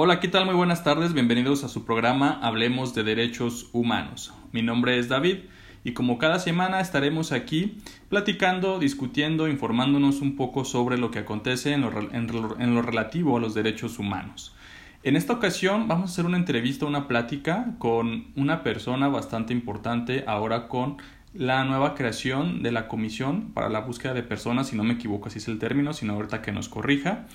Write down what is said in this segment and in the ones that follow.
Hola, ¿qué tal? Muy buenas tardes, bienvenidos a su programa Hablemos de Derechos Humanos. Mi nombre es David y como cada semana estaremos aquí platicando, discutiendo, informándonos un poco sobre lo que acontece en lo, relativo a los derechos humanos. En esta ocasión vamos a hacer una entrevista, una plática con una persona bastante importante ahora con la nueva creación de la Comisión para la Búsqueda de Personas, si no me equivoco así es el término, sino ahorita que nos corrija.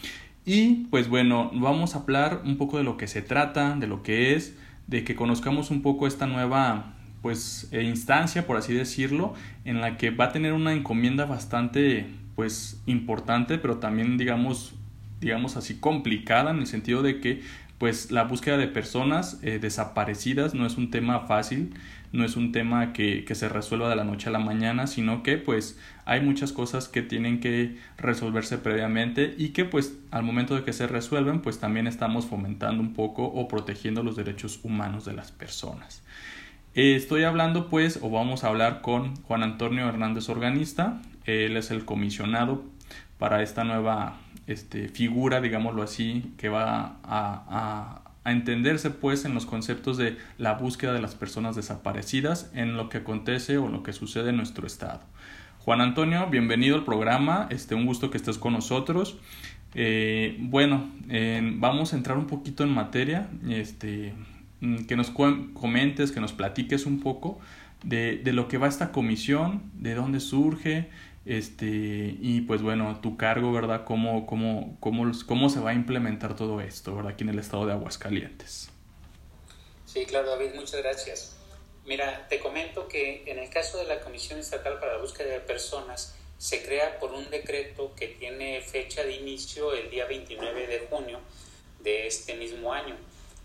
Y pues bueno, vamos a hablar un poco de lo que se trata, de lo que es, de que conozcamos un poco esta nueva pues eh, instancia, por así decirlo, en la que va a tener una encomienda bastante pues importante, pero también digamos digamos así complicada en el sentido de que pues la búsqueda de personas eh, desaparecidas no es un tema fácil, no es un tema que, que, se resuelva de la noche a la mañana, sino que pues hay muchas cosas que tienen que resolverse previamente y que pues al momento de que se resuelven pues también estamos fomentando un poco o protegiendo los derechos humanos de las personas. Estoy hablando pues o vamos a hablar con Juan Antonio Hernández Organista, él es el comisionado para esta nueva este, figura, digámoslo así, que va a, a entenderse pues en los conceptos de la búsqueda de las personas desaparecidas en lo que acontece o lo que sucede en nuestro estado. Juan Antonio, bienvenido al programa, este, un gusto que estés con nosotros. Eh, bueno, vamos a entrar un poquito en materia, este, mm, que nos comentes, que nos platiques un poco de, de lo que va esta comisión, de dónde surge, este, y pues bueno, tu cargo, ¿verdad? ¿Cómo, cómo, cómo, cómo se va a implementar todo esto, ¿verdad? Aquí en el estado de Aguascalientes. Sí, claro, David, muchas gracias. Mira, te comento que en el caso de la Comisión Estatal para la Búsqueda de Personas, se crea por un decreto que tiene fecha de inicio el día 29 de junio de este mismo año.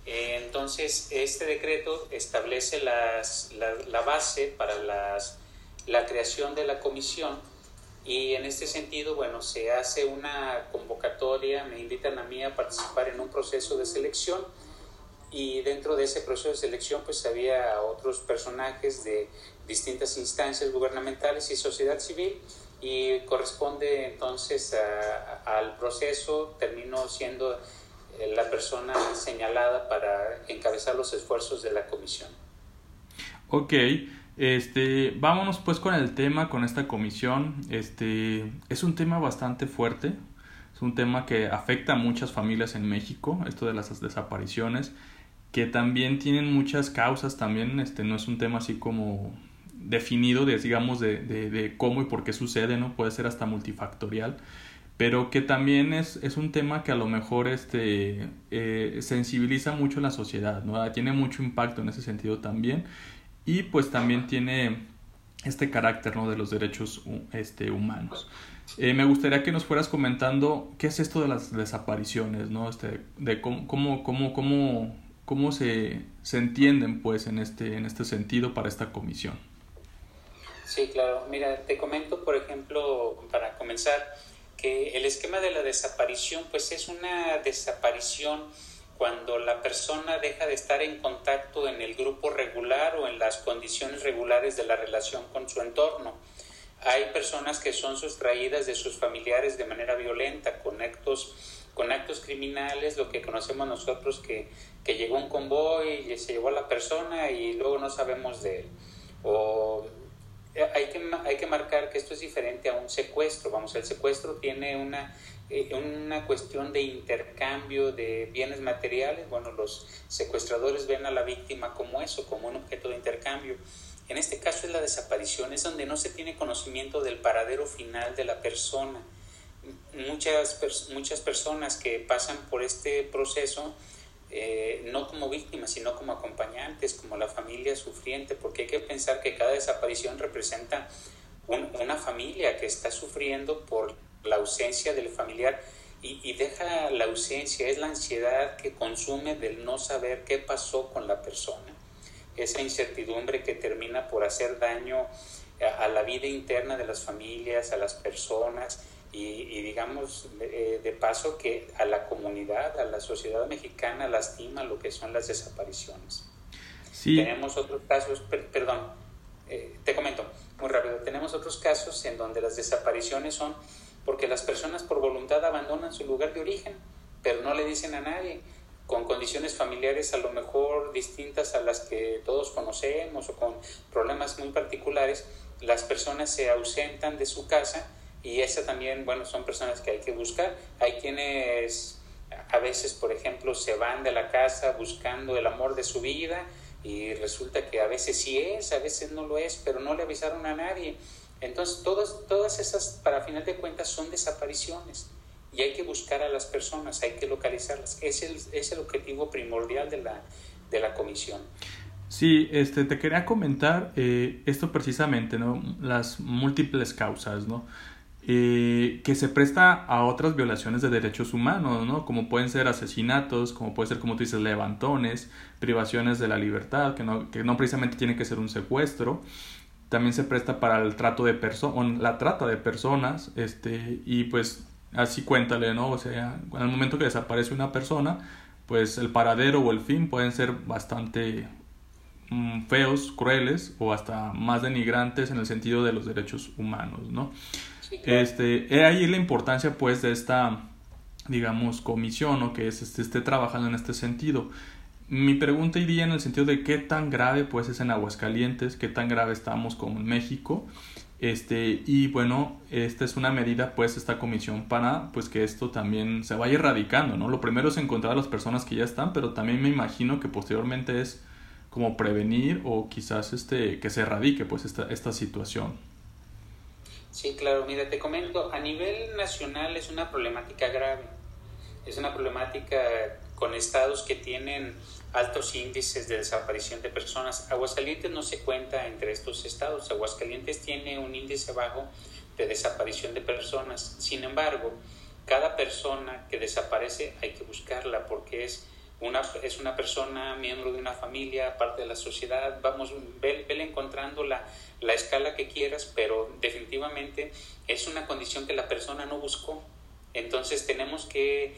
Entonces, este decreto establece las, la, la, base para las, la creación de la comisión y en este sentido, bueno, se hace una convocatoria, me invitan a mí a participar en un proceso de selección. Y dentro de ese proceso de selección pues había otros personajes de distintas instancias gubernamentales y sociedad civil. Y corresponde entonces al proceso, termino siendo eh, la persona señalada para encabezar los esfuerzos de la comisión. Ok, este, vámonos pues con el tema, con esta comisión. Este, es un tema bastante fuerte, es un tema que afecta a muchas familias en México, esto de las desapariciones, que también tienen muchas causas, también este, no es un tema así como definido, de, digamos, de, de, de cómo y por qué sucede, ¿no? Puede ser hasta multifactorial, pero que también es, es un tema que a lo mejor este, eh, sensibiliza mucho la sociedad, ¿no? Tiene mucho impacto en ese sentido también y pues también tiene este carácter ¿no? de los derechos este, humanos. Eh, me gustaría que nos fueras comentando qué es esto de las desapariciones, ¿no? Este, de cómo, cómo, cómo, cómo, cómo se, se entienden pues en este, en este sentido para esta comisión. Sí, claro. Mira, te comento, por ejemplo, para comenzar, que el esquema de la desaparición pues es una desaparición cuando la persona deja de estar en contacto en el grupo regular o en las condiciones regulares de la relación con su entorno. Hay personas que son sustraídas de sus familiares de manera violenta, con actos, con actos criminales, lo que conocemos nosotros que, que llegó un convoy y se llevó a la persona y luego no sabemos de él. O hay que, hay que marcar que esto es diferente a un secuestro. Vamos, el secuestro tiene una eh, una cuestión de intercambio de bienes materiales, bueno, los secuestradores ven a la víctima como eso, como un objeto de intercambio. En este caso es la desaparición, es donde no se tiene conocimiento del paradero final de la persona. Muchas, muchas personas que pasan por este proceso, eh, no como víctimas, sino como acompañantes, como la familia sufriente, porque hay que pensar que cada desaparición representa una familia que está sufriendo por la ausencia del familiar y, deja la ausencia, es la ansiedad que consume del no saber qué pasó con la persona, esa incertidumbre que termina por hacer daño a, la vida interna de las familias, a las personas y, digamos de, de, paso que a la comunidad, a la sociedad mexicana lastima lo que son las desapariciones. Sí. Tenemos otros casos, perdón, eh, te comento muy rápido, tenemos otros casos en donde las desapariciones son porque las personas por voluntad abandonan su lugar de origen, pero no le dicen a nadie. con condiciones familiares a lo mejor distintas a las que todos conocemos o con problemas muy particulares, las personas se ausentan de su casa y esa también, bueno, son personas que hay que buscar. Hay quienes a veces, por ejemplo, se van de la casa buscando el amor de su vida y resulta que a veces sí es, a veces no lo es, pero no le avisaron a nadie. Entonces, todas, todas esas, para final de cuentas, son desapariciones y hay que buscar a las personas, hay que localizarlas. Es el, es el objetivo primordial de la, de la comisión. Sí, este, te quería comentar eh, esto precisamente, ¿no? Las múltiples causas, ¿no? Eh, que se presta a otras violaciones de derechos humanos, ¿no? Como pueden ser asesinatos, como puede ser, como tú dices, levantones, privaciones de la libertad, que no, que no precisamente tiene que ser un secuestro. También se presta para el trato de personas, la trata de personas, este, y pues así cuéntale, ¿no? O sea, en el momento que desaparece una persona, pues el paradero o el fin pueden ser bastante mm, feos, crueles o hasta más denigrantes en el sentido de los derechos humanos, ¿no? Este, he ahí la importancia pues de esta, digamos, comisión o que es, este, esté trabajando en este sentido. Mi pregunta iría en el sentido de qué tan grave pues es en Aguascalientes, qué tan grave estamos como en México este, y bueno, esta es una medida, pues, esta comisión para, pues, que esto también se vaya erradicando, ¿no? Lo primero es encontrar a las personas que ya están, pero también me imagino que posteriormente es como prevenir o quizás este, que se erradique, pues, esta, esta situación. Sí, claro, mira, te comento, a nivel nacional es una problemática grave, es una problemática con estados que tienen altos índices de desaparición de personas. Aguascalientes no se cuenta entre estos estados. Aguascalientes tiene un índice bajo de desaparición de personas. Sin embargo, cada persona que desaparece hay que buscarla porque es una, es una persona, miembro de una familia, parte de la sociedad. Vamos, vele, encontrando la, la escala que quieras, pero definitivamente es una condición que la persona no buscó. Entonces tenemos que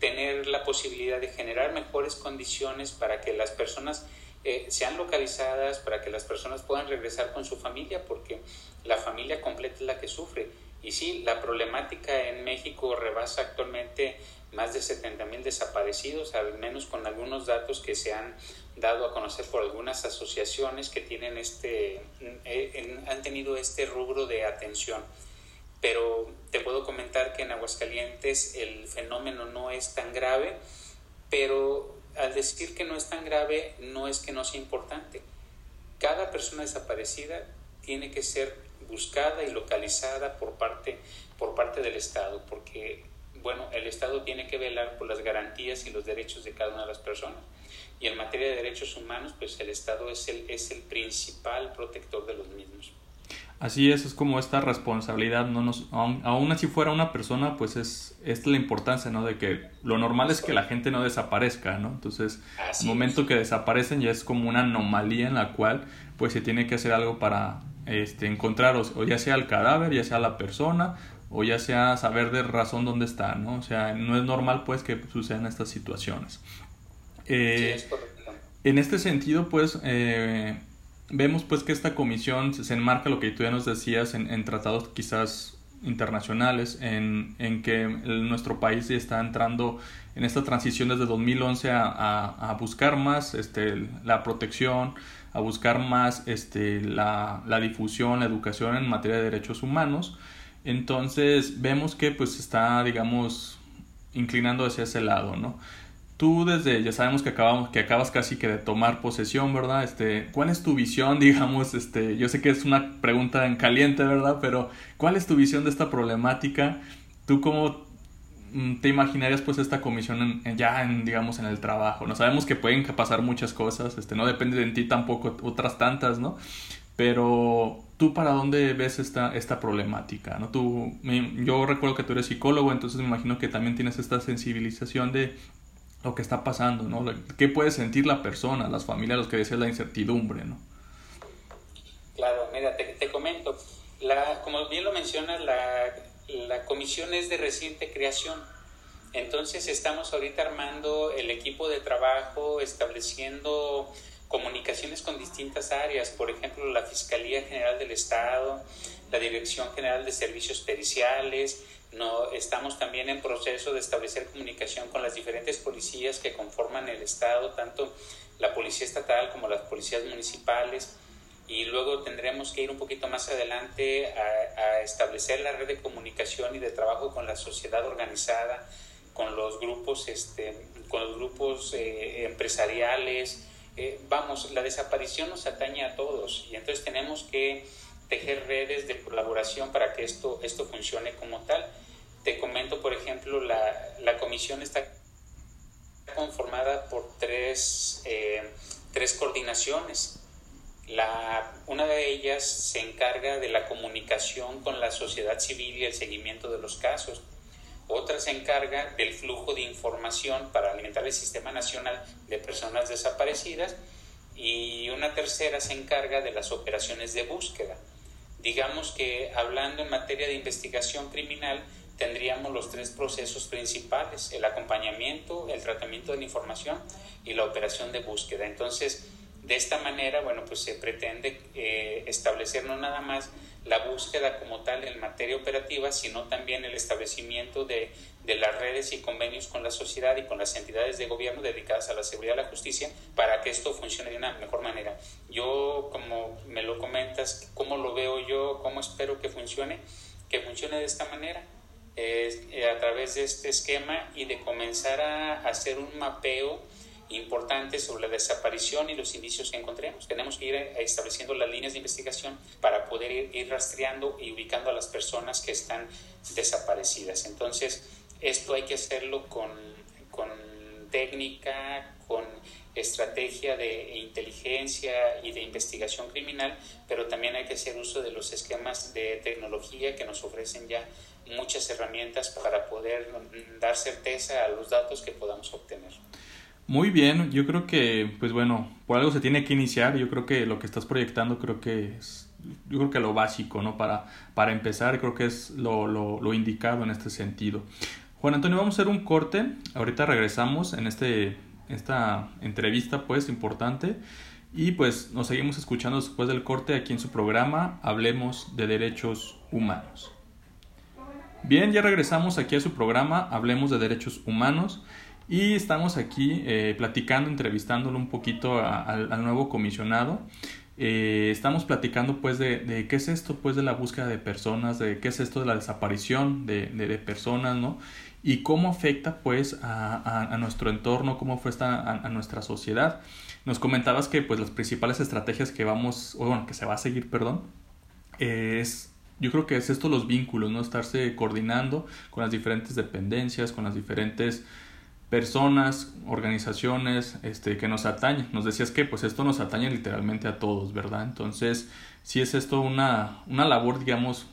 tener la posibilidad de generar mejores condiciones para que las personas eh, sean localizadas, para que las personas puedan regresar con su familia, porque la familia completa es la que sufre. Y sí, la problemática en México rebasa actualmente más de 70 mil desaparecidos, al menos con algunos datos que se han dado a conocer por algunas asociaciones que tienen este, eh, han tenido este rubro de atención pero te puedo comentar que en Aguascalientes el fenómeno no es tan grave, pero al decir que no es tan grave no es que no sea importante. Cada persona desaparecida tiene que ser buscada y localizada por parte, por parte del Estado, porque bueno, el Estado tiene que velar por las garantías y los derechos de cada una de las personas. Y en materia de derechos humanos, pues el Estado es el, es el principal protector de los mismos. Así es, es como esta responsabilidad, no nos, aun, así fuera una persona, pues es, es la importancia, ¿no? De que lo normal es que la gente no desaparezca, ¿no? Entonces, el momento que desaparecen ya es como una anomalía en la cual, pues se tiene que hacer algo para este, encontrar, o, ya sea el cadáver, ya sea la persona, o ya sea saber de razón dónde está, ¿no? O sea, no es normal, pues, que sucedan estas situaciones. Eh, en este sentido, pues, eh, vemos pues que esta comisión se enmarca lo que tú ya nos decías en, tratados quizás internacionales, en, en que nuestro país está entrando en esta transición desde 2011 a, a, buscar más este, la protección, a buscar más este, la, la, difusión, la educación en materia de derechos humanos. Entonces vemos que pues está, digamos, inclinando hacia ese lado, ¿no? Tú desde, ya sabemos que acabamos, que acabas casi que de tomar posesión, ¿verdad? Este, ¿cuál es tu visión, digamos, este, yo sé que es una pregunta en caliente, ¿verdad? Pero, ¿cuál es tu visión de esta problemática? ¿Tú cómo mm, te imaginarías pues esta comisión ya en, digamos, en el trabajo? No sabemos que pueden pasar muchas cosas, este, no depende de ti tampoco otras tantas, ¿no? Pero tú para dónde ves esta, esta problemática, ¿no? Tú, yo recuerdo que tú eres psicólogo, entonces me imagino que también tienes esta sensibilización de lo que está pasando, ¿no? ¿Qué puede sentir la persona, las familias, los que decían la incertidumbre, ¿no? Claro, mira, te, comento, la, como bien lo mencionas, la, la comisión es de reciente creación. Entonces estamos ahorita armando el equipo de trabajo, estableciendo comunicaciones con distintas áreas, por ejemplo, la Fiscalía General del Estado, la Dirección General de Servicios Periciales, No, estamos también en proceso de establecer comunicación con las diferentes policías que conforman el Estado, tanto la Policía Estatal como las policías municipales, y luego tendremos que ir un poquito más adelante a, establecer la red de comunicación y de trabajo con la sociedad organizada, con los grupos, este, con los grupos eh, empresariales. Eh, vamos, la desaparición nos atañe a todos y entonces tenemos que tejer redes de colaboración para que esto, esto funcione como tal. Te comento, por ejemplo, la, la comisión está conformada por tres, eh, tres coordinaciones. La, una de ellas se encarga de la comunicación con la sociedad civil y el seguimiento de los casos. Otra se encarga del flujo de información para alimentar el Sistema Nacional de Personas Desaparecidas. Y una tercera se encarga de las operaciones de búsqueda. Digamos que hablando en materia de investigación criminal, tendríamos los tres procesos principales, el acompañamiento, el tratamiento de la información y la operación de búsqueda. Entonces, de esta manera, bueno, pues se pretende eh, establecer no nada más la búsqueda como tal en materia operativa, sino también el establecimiento de, de, las redes y convenios con la sociedad y con las entidades de gobierno dedicadas a la seguridad y la justicia para que esto funcione de una mejor manera. Yo, como me lo comentas, ¿cómo lo veo yo? ¿Cómo espero que funcione? Que funcione de esta manera eh, a través de este esquema y de comenzar a hacer un mapeo importante sobre la desaparición y los indicios que encontremos. Tenemos que ir estableciendo las líneas de investigación para poder ir, rastreando y ubicando a las personas que están desaparecidas. Entonces, esto hay que hacerlo con, con técnica, con estrategia de inteligencia y de investigación criminal, pero también hay que hacer uso de los esquemas de tecnología que nos ofrecen ya muchas herramientas para poder dar certeza a los datos que podamos obtener. Muy bien, yo creo que, pues bueno, por algo se tiene que iniciar, yo creo que lo que estás proyectando creo que es, yo creo que lo básico, ¿no? Para, para empezar, creo que es lo, lo, lo indicado en este sentido. Juan Antonio, vamos a hacer un corte, ahorita regresamos en este, esta entrevista, pues, importante, y pues nos seguimos escuchando después del corte aquí en su programa, Hablemos de Derechos Humanos. Bien, ya regresamos aquí a su programa, Hablemos de Derechos Humanos y estamos aquí eh, platicando, entrevistándolo un poquito al nuevo comisionado. Eh, estamos platicando pues de, qué es esto pues de la búsqueda de personas, de qué es esto de la desaparición de, de, personas, ¿no? Y cómo afecta pues a, a, nuestro entorno, cómo afecta a, a, nuestra sociedad. Nos comentabas que pues las principales estrategias que vamos, o bueno, que se va a seguir, perdón, es yo creo que es esto los vínculos, ¿no? Estarse coordinando con las diferentes dependencias, con las diferentes personas, organizaciones este, que nos atañen. Nos decías que pues esto nos atañe literalmente a todos, ¿verdad? Entonces, sí es esto una, una labor, digamos,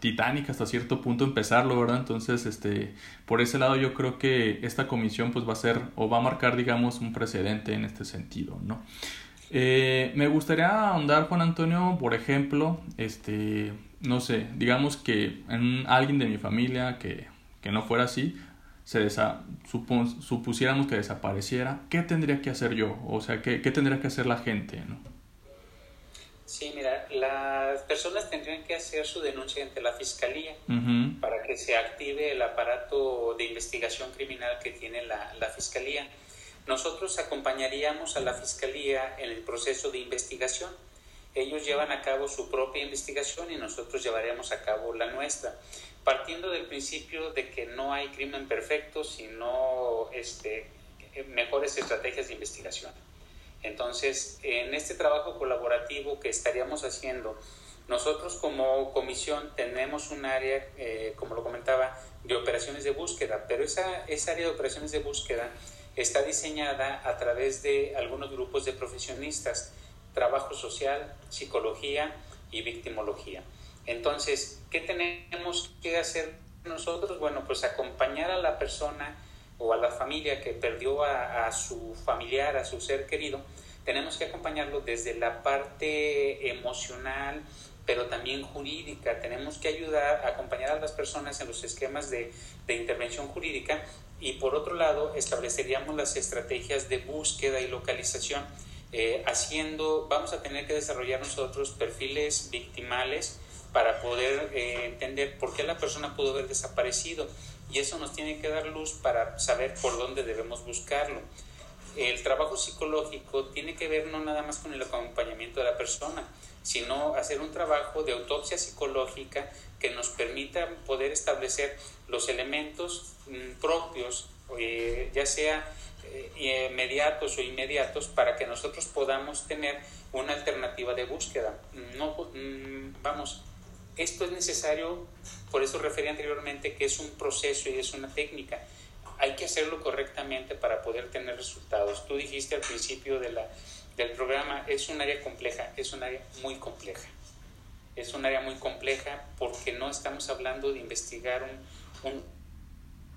titánica hasta cierto punto empezarlo, ¿verdad? Entonces, este, por ese lado yo creo que esta comisión pues va a ser o va a marcar, digamos, un precedente en este sentido, ¿no? Eh, me gustaría ahondar, Juan Antonio, por ejemplo, este, no sé, digamos que en alguien de mi familia que, que no fuera así, se desa supusiéramos que desapareciera, ¿qué tendría que hacer yo? O sea, ¿qué, qué tendría que hacer la gente? ¿no? Sí, mira, las personas tendrían que hacer su denuncia ante la fiscalía para que se active el aparato de investigación criminal que tiene la, la fiscalía. Nosotros acompañaríamos a la fiscalía en el proceso de investigación ellos llevan a cabo su propia investigación y nosotros llevaremos a cabo la nuestra, partiendo del principio de que no hay crimen perfecto, sino este, mejores estrategias de investigación. Entonces, en este trabajo colaborativo que estaríamos haciendo, nosotros como comisión tenemos un área, eh, como lo comentaba, de operaciones de búsqueda, pero esa, esa área de operaciones de búsqueda está diseñada a través de algunos grupos de profesionistas trabajo social, psicología y victimología. Entonces, ¿qué tenemos que hacer nosotros? Bueno, pues acompañar a la persona o a la familia que perdió a, su familiar, a su ser querido, tenemos que acompañarlo desde la parte emocional, pero también jurídica. Tenemos que ayudar a acompañar a las personas en los esquemas de, intervención jurídica y por otro lado estableceríamos las estrategias de búsqueda y localización eh, haciendo, vamos a tener que desarrollar nosotros perfiles victimales para poder eh, entender por qué la persona pudo haber desaparecido y eso nos tiene que dar luz para saber por dónde debemos buscarlo. El trabajo psicológico tiene que ver no nada más con el acompañamiento de la persona, sino hacer un trabajo de autopsia psicológica que nos permita poder establecer los elementos mm, propios, eh, ya sea eh, inmediatos o inmediatos, para que nosotros podamos tener una alternativa de búsqueda. No, mm, vamos, esto es necesario, por eso referí anteriormente que es un proceso y es una técnica. Hay que hacerlo correctamente para poder tener resultados. Tú dijiste al principio de del programa, es un área compleja, es un área muy compleja. Es un área muy compleja porque no estamos hablando de investigar un, un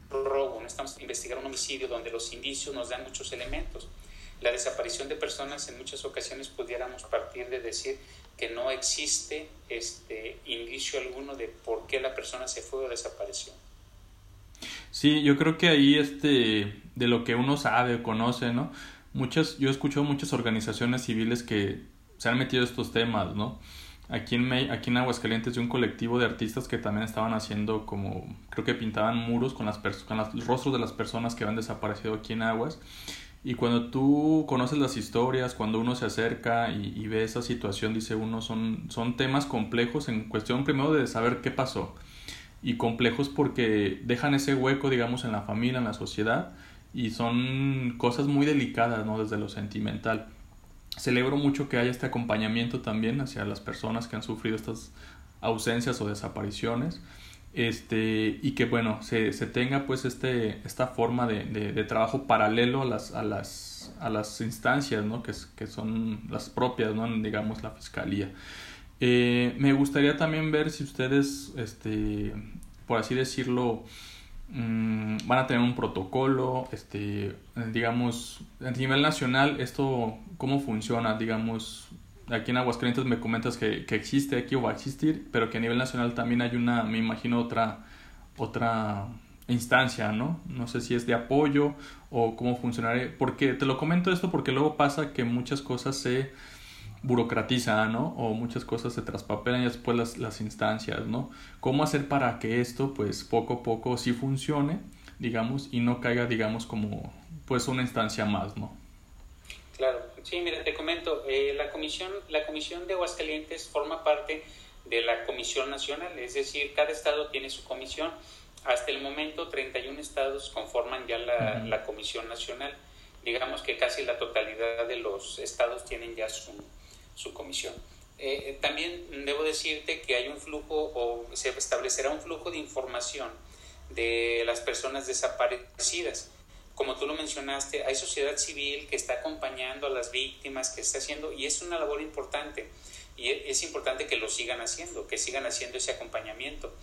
robo, no estamos investigar un homicidio donde los indicios nos dan muchos elementos. La desaparición de personas en muchas ocasiones pudiéramos partir de decir que no existe este indicio alguno de por qué la persona se fue o desapareció. Sí, yo creo que ahí este de lo que uno sabe o conoce, ¿no? Muchas yo he escuchado muchas organizaciones civiles que se han metido estos temas, ¿no? Aquí en, aquí en Aguascalientes de un colectivo de artistas que también estaban haciendo como, creo que pintaban muros con, las con los rostros de las personas que habían desaparecido aquí en Aguas y cuando tú conoces las historias, cuando uno se acerca y, ve esa situación, dice uno, son, son temas complejos en cuestión primero de saber qué pasó. Y complejos porque dejan ese hueco, digamos, en la familia, en la sociedad, y son cosas muy delicadas, ¿no? Desde lo sentimental. Celebro mucho que haya este acompañamiento también hacia las personas que han sufrido estas ausencias o desapariciones este y que bueno se, se tenga pues este esta forma de, de, trabajo paralelo a las a las a las instancias ¿no? que, que son las propias no digamos la fiscalía. Eh, me gustaría también ver si ustedes este por así decirlo mm, van a tener un protocolo este digamos a nivel nacional esto cómo funciona digamos aquí en Aguascalientes me comentas que, que, existe aquí o va a existir, pero que a nivel nacional también hay una, me imagino, otra, otra instancia, ¿no? No sé si es de apoyo o cómo funcionará. Porque te lo comento esto porque luego pasa que muchas cosas se burocratizan, ¿no? O muchas cosas se traspapelan y después las, las instancias, ¿no? ¿Cómo hacer para que esto, pues, poco a poco sí funcione, digamos, y no caiga, digamos, como, pues, una instancia más, ¿no? Claro, sí, mira, te comento, eh, la, comisión, la Comisión de Aguascalientes forma parte de la Comisión Nacional, es decir, cada estado tiene su comisión. Hasta el momento, 31 estados conforman ya la, la Comisión Nacional. Digamos que casi la totalidad de los estados tienen ya su, su comisión. Eh, eh, también debo decirte que hay un flujo o se establecerá un flujo de información de las personas desaparecidas como tú lo mencionaste, hay sociedad civil que está acompañando a las víctimas, que está haciendo, y es una labor importante, y e, es importante que lo sigan haciendo, que sigan haciendo ese acompañamiento.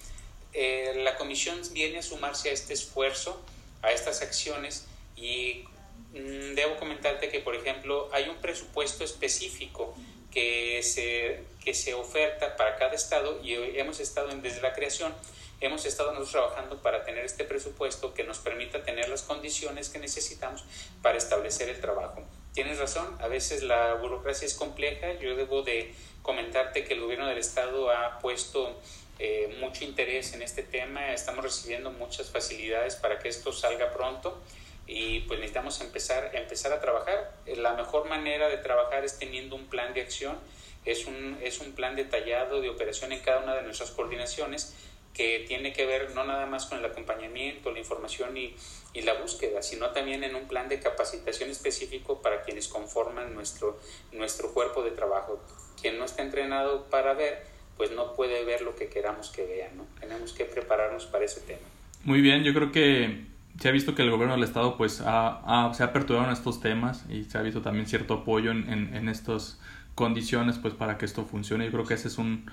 Eh, la comisión viene a sumarse a este esfuerzo, a estas acciones, y mm, debo comentarte que, por ejemplo, hay un presupuesto específico que se, que se oferta para cada estado, y hemos estado desde la creación, hemos estado nosotros trabajando para tener este presupuesto que nos permita tener las condiciones que necesitamos para establecer el trabajo. Tienes razón, a veces la burocracia es compleja. Yo debo de comentarte que el gobierno del estado ha puesto eh, mucho interés en este tema. Estamos recibiendo muchas facilidades para que esto salga pronto y pues necesitamos empezar, empezar a trabajar. La mejor manera de trabajar es teniendo un plan de acción. Es un, es un plan detallado de operación en cada una de nuestras coordinaciones que tiene que ver no nada más con el acompañamiento, la información y, y, la búsqueda, sino también en un plan de capacitación específico para quienes conforman nuestro, nuestro cuerpo de trabajo. Quien no está entrenado para ver, pues no puede ver lo que queramos que vea, ¿no? Tenemos que prepararnos para ese tema. Muy bien, yo creo que se ha visto que el gobierno del estado pues ha, se ha aperturado en estos temas y se ha visto también cierto apoyo en, en, en estas condiciones pues para que esto funcione. Yo creo que ese es un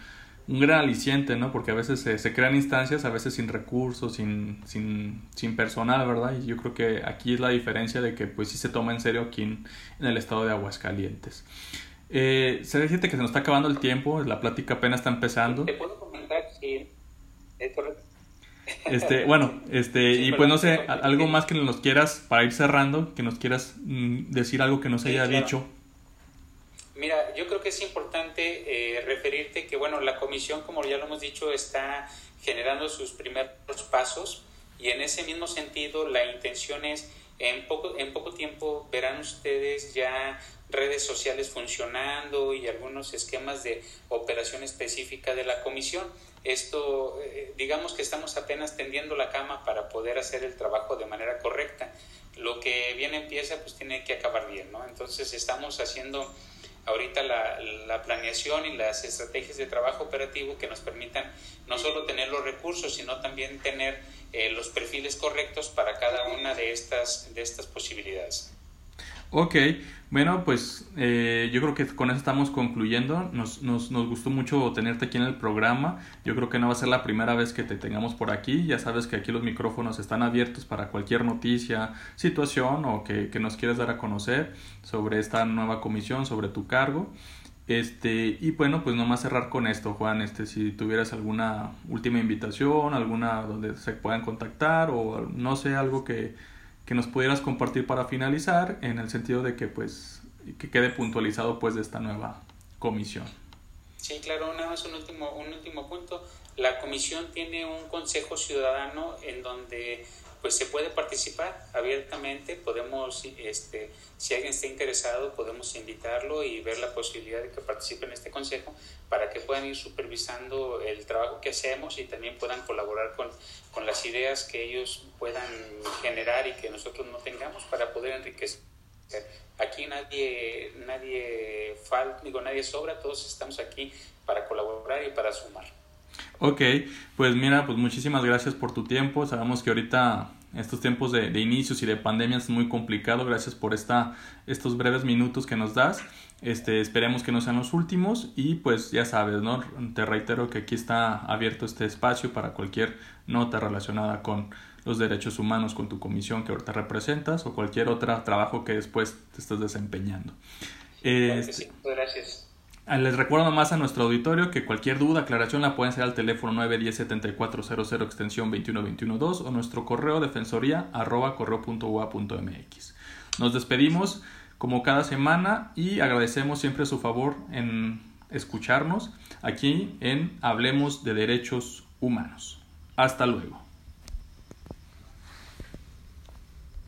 un gran aliciente, ¿no? Porque a veces se, crean instancias, a veces sin recursos, sin, sin, sin, personal, ¿verdad? Y yo creo que aquí es la diferencia de que pues sí se toma en serio aquí en, el estado de Aguascalientes. Eh, se dice que se nos está acabando el tiempo, la plática apenas está empezando. ¿Te puedo comentar? Sí, Este, bueno, este, y pues no sé, algo más que nos quieras, para ir cerrando, que nos quieras mm, decir algo que nos haya dicho. Mira, yo creo que es importante eh, referirte que, bueno, la comisión, como ya lo hemos dicho, está generando sus primeros pasos y en ese mismo sentido la intención es, en poco, en poco tiempo verán ustedes ya redes sociales funcionando y algunos esquemas de operación específica de la comisión. Esto, eh, digamos que estamos apenas tendiendo la cama para poder hacer el trabajo de manera correcta. Lo que bien empieza, pues tiene que acabar bien, ¿no? Entonces estamos haciendo ahorita la, la, planeación y las estrategias de trabajo operativo que nos permitan no solo tener los recursos, sino también tener eh, los perfiles correctos para cada una de estas, de estas posibilidades. Ok, bueno, pues eh, yo creo que con eso estamos concluyendo. Nos, nos, nos, gustó mucho tenerte aquí en el programa. Yo creo que no va a ser la primera vez que te tengamos por aquí. Ya sabes que aquí los micrófonos están abiertos para cualquier noticia, situación o que, que nos quieras dar a conocer sobre esta nueva comisión, sobre tu cargo. Este, y bueno, pues nomás cerrar con esto, Juan, este, si tuvieras alguna última invitación, alguna donde se puedan contactar o no sé, algo que, que nos pudieras compartir para finalizar en el sentido de que pues que quede puntualizado pues de esta nueva comisión. Sí, claro, nada más un último, un último punto. La comisión tiene un consejo ciudadano en donde pues se puede participar abiertamente, podemos, este, si alguien está interesado, podemos invitarlo y ver la posibilidad de que participe en este consejo para que puedan ir supervisando el trabajo que hacemos y también puedan colaborar con, con las ideas que ellos puedan generar y que nosotros no tengamos para poder enriquecer. Aquí nadie, nadie falta, digo, nadie sobra, todos estamos aquí para colaborar y para sumar. Ok, pues mira, pues muchísimas gracias por tu tiempo. Sabemos que ahorita estos tiempos de, de, inicios y de pandemia es muy complicado. Gracias por esta, estos breves minutos que nos das. Este, esperemos que no sean los últimos y pues ya sabes, ¿no? Te reitero que aquí está abierto este espacio para cualquier nota relacionada con los derechos humanos, con tu comisión que ahorita representas o cualquier otro trabajo que después te estés desempeñando. Este, gracias. Ah, les recuerdo más a nuestro auditorio que cualquier duda, aclaración la pueden hacer al teléfono 910-7400 extensión 21212 o nuestro correo defensoría arroba correo.ua.mx. Nos despedimos como cada semana y agradecemos siempre su favor en escucharnos aquí en Hablemos de Derechos Humanos. Hasta luego.